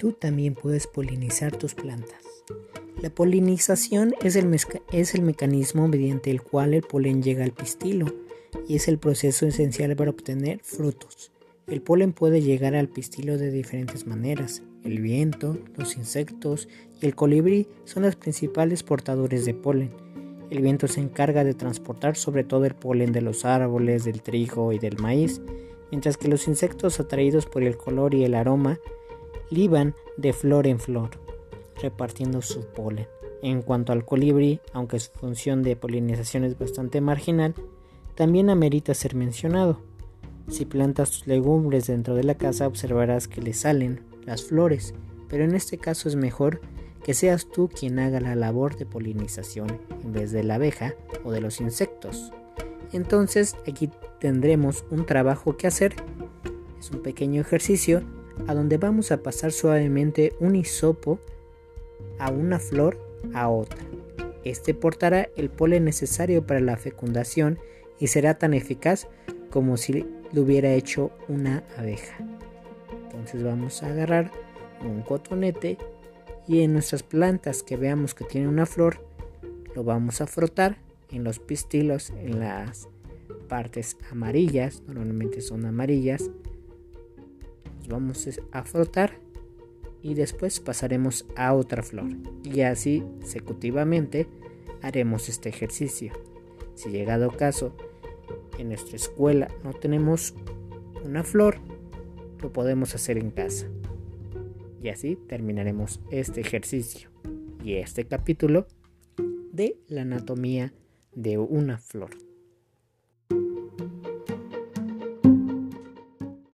tú también puedes polinizar tus plantas. La polinización es el, es el, mecanismo mediante el cual el polen llega al pistilo y es el proceso esencial para obtener frutos. El polen puede llegar al pistilo de diferentes maneras. El viento, los insectos y el colibrí son los principales portadores de polen. El viento se encarga de transportar sobre todo el polen de los árboles, del trigo y del maíz, mientras que los insectos atraídos por el color y el aroma liban de flor en flor, repartiendo su polen. En cuanto al colibrí, aunque su función de polinización es bastante marginal, también amerita ser mencionado. Si plantas tus legumbres dentro de la casa observarás que le salen las flores, pero en este caso es mejor que seas tú quien haga la labor de polinización en vez de la abeja o de los insectos. Entonces aquí tendremos un trabajo que hacer. Es un pequeño ejercicio a donde vamos a pasar suavemente un hisopo a una flor a otra. Este portará el polen necesario para la fecundación y será tan eficaz como si lo hubiera hecho una abeja. Entonces vamos a agarrar un cotonete y en nuestras plantas que veamos que tiene una flor, lo vamos a frotar en los pistilos, en las partes amarillas, normalmente son amarillas, vamos a frotar y después pasaremos a otra flor y así consecutivamente haremos este ejercicio. Si llegado caso en nuestra escuela no tenemos una flor, lo podemos hacer en casa. Y así terminaremos este ejercicio y este capítulo de la anatomía de una flor.